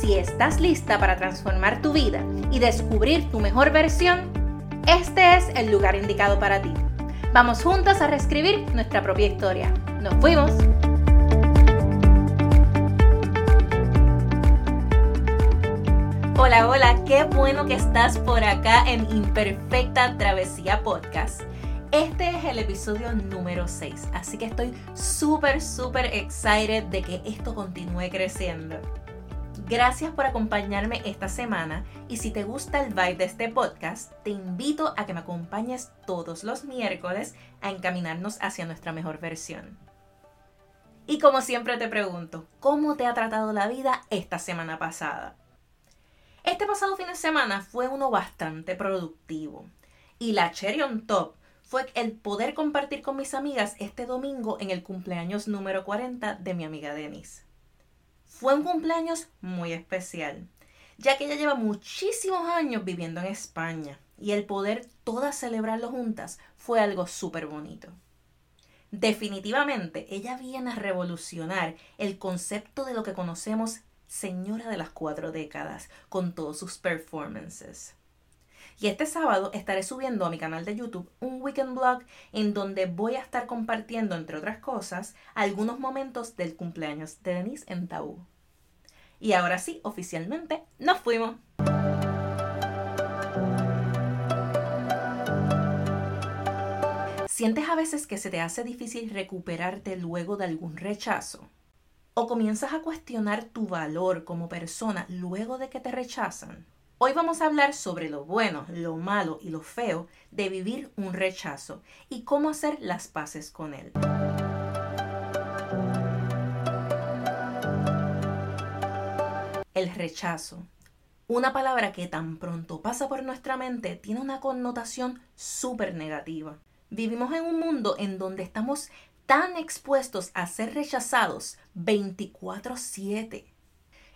Si estás lista para transformar tu vida y descubrir tu mejor versión, este es el lugar indicado para ti. Vamos juntas a reescribir nuestra propia historia. ¡Nos fuimos! Hola, hola, qué bueno que estás por acá en Imperfecta Travesía Podcast. Este es el episodio número 6, así que estoy súper, súper excited de que esto continúe creciendo. Gracias por acompañarme esta semana y si te gusta el vibe de este podcast, te invito a que me acompañes todos los miércoles a encaminarnos hacia nuestra mejor versión. Y como siempre te pregunto, ¿cómo te ha tratado la vida esta semana pasada? Este pasado fin de semana fue uno bastante productivo y la cherry on top fue el poder compartir con mis amigas este domingo en el cumpleaños número 40 de mi amiga Denise. Fue un cumpleaños muy especial, ya que ella lleva muchísimos años viviendo en España y el poder todas celebrarlo juntas fue algo súper bonito. Definitivamente, ella viene a revolucionar el concepto de lo que conocemos señora de las cuatro décadas, con todos sus performances. Y este sábado estaré subiendo a mi canal de YouTube un weekend blog en donde voy a estar compartiendo, entre otras cosas, algunos momentos del cumpleaños de Denise en Tabú. Y ahora sí, oficialmente, nos fuimos. ¿Sientes a veces que se te hace difícil recuperarte luego de algún rechazo? ¿O comienzas a cuestionar tu valor como persona luego de que te rechazan? Hoy vamos a hablar sobre lo bueno, lo malo y lo feo de vivir un rechazo y cómo hacer las paces con él. El rechazo. Una palabra que tan pronto pasa por nuestra mente tiene una connotación súper negativa. Vivimos en un mundo en donde estamos tan expuestos a ser rechazados 24/7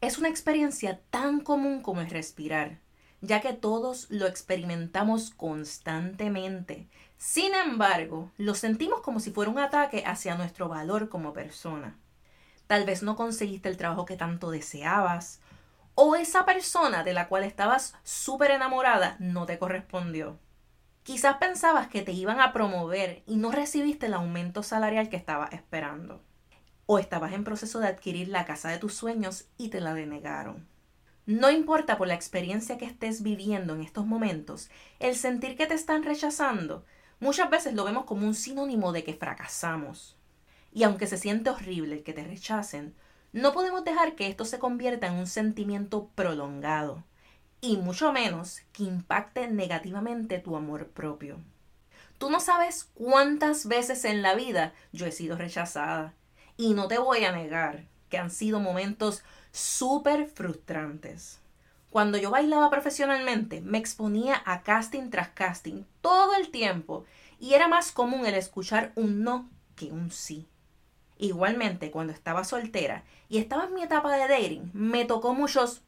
es una experiencia tan común como el respirar, ya que todos lo experimentamos constantemente. Sin embargo, lo sentimos como si fuera un ataque hacia nuestro valor como persona. Tal vez no conseguiste el trabajo que tanto deseabas, o esa persona de la cual estabas súper enamorada no te correspondió. Quizás pensabas que te iban a promover y no recibiste el aumento salarial que estabas esperando o estabas en proceso de adquirir la casa de tus sueños y te la denegaron. No importa por la experiencia que estés viviendo en estos momentos, el sentir que te están rechazando, muchas veces lo vemos como un sinónimo de que fracasamos. Y aunque se siente horrible que te rechacen, no podemos dejar que esto se convierta en un sentimiento prolongado, y mucho menos que impacte negativamente tu amor propio. Tú no sabes cuántas veces en la vida yo he sido rechazada y no te voy a negar que han sido momentos súper frustrantes. Cuando yo bailaba profesionalmente, me exponía a casting tras casting todo el tiempo y era más común el escuchar un no que un sí. Igualmente, cuando estaba soltera y estaba en mi etapa de dating, me tocó muchos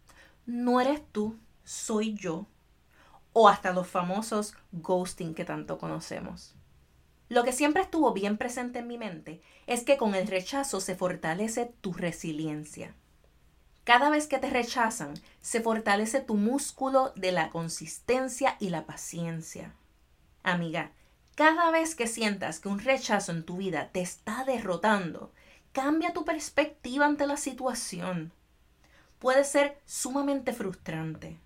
no eres tú, soy yo. O hasta los famosos ghosting que tanto conocemos. Lo que siempre estuvo bien presente en mi mente es que con el rechazo se fortalece tu resiliencia. Cada vez que te rechazan, se fortalece tu músculo de la consistencia y la paciencia. Amiga, cada vez que sientas que un rechazo en tu vida te está derrotando, cambia tu perspectiva ante la situación. Puede ser sumamente frustrante,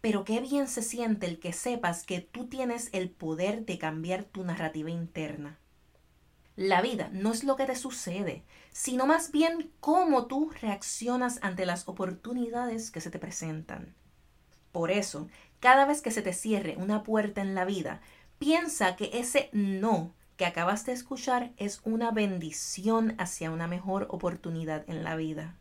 pero qué bien se siente el que sepas que tú tienes el poder de cambiar tu narrativa interna. La vida no es lo que te sucede, sino más bien cómo tú reaccionas ante las oportunidades que se te presentan. Por eso, cada vez que se te cierre una puerta en la vida, piensa que ese no que acabas de escuchar es una bendición hacia una mejor oportunidad en la vida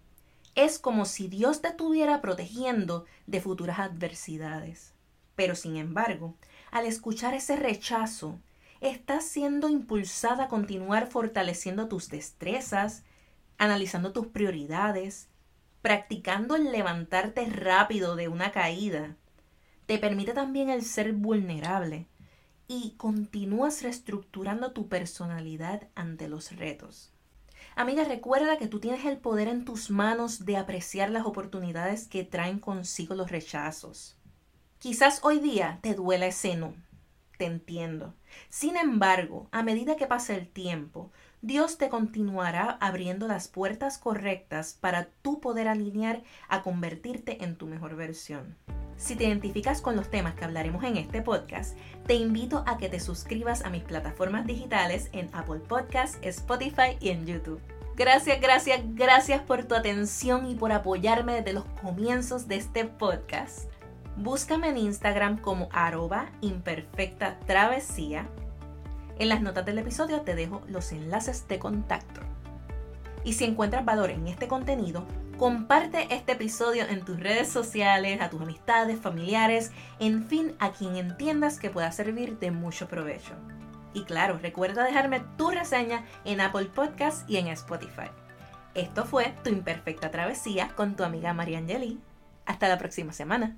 es como si Dios te estuviera protegiendo de futuras adversidades. Pero sin embargo, al escuchar ese rechazo, estás siendo impulsada a continuar fortaleciendo tus destrezas, analizando tus prioridades, practicando el levantarte rápido de una caída. Te permite también el ser vulnerable y continúas reestructurando tu personalidad ante los retos. Amiga, recuerda que tú tienes el poder en tus manos de apreciar las oportunidades que traen consigo los rechazos. Quizás hoy día te duela ese no, te entiendo. Sin embargo, a medida que pase el tiempo, Dios te continuará abriendo las puertas correctas para tú poder alinear a convertirte en tu mejor versión. Si te identificas con los temas que hablaremos en este podcast, te invito a que te suscribas a mis plataformas digitales en Apple Podcasts, Spotify y en YouTube. Gracias, gracias, gracias por tu atención y por apoyarme desde los comienzos de este podcast. Búscame en Instagram como arroba imperfecta travesía. En las notas del episodio te dejo los enlaces de contacto. Y si encuentras valor en este contenido, comparte este episodio en tus redes sociales, a tus amistades, familiares, en fin, a quien entiendas que pueda servir de mucho provecho. Y claro, recuerda dejarme tu reseña en Apple Podcasts y en Spotify. Esto fue Tu Imperfecta Travesía con tu amiga María Angeli. Hasta la próxima semana.